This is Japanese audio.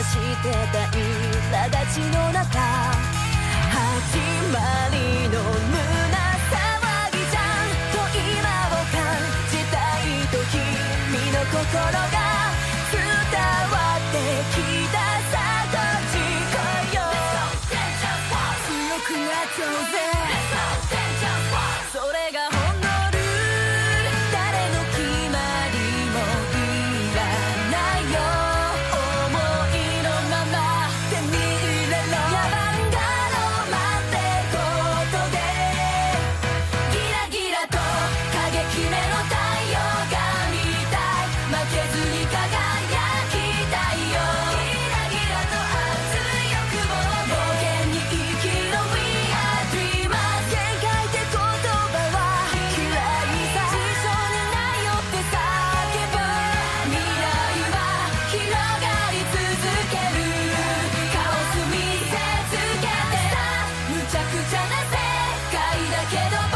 してた苛立ちの中始まりの胸騒ぎじゃんと今を感じたいと君の心が伝わってきたさどじちよくなっちゃうぜそれがな世界だけど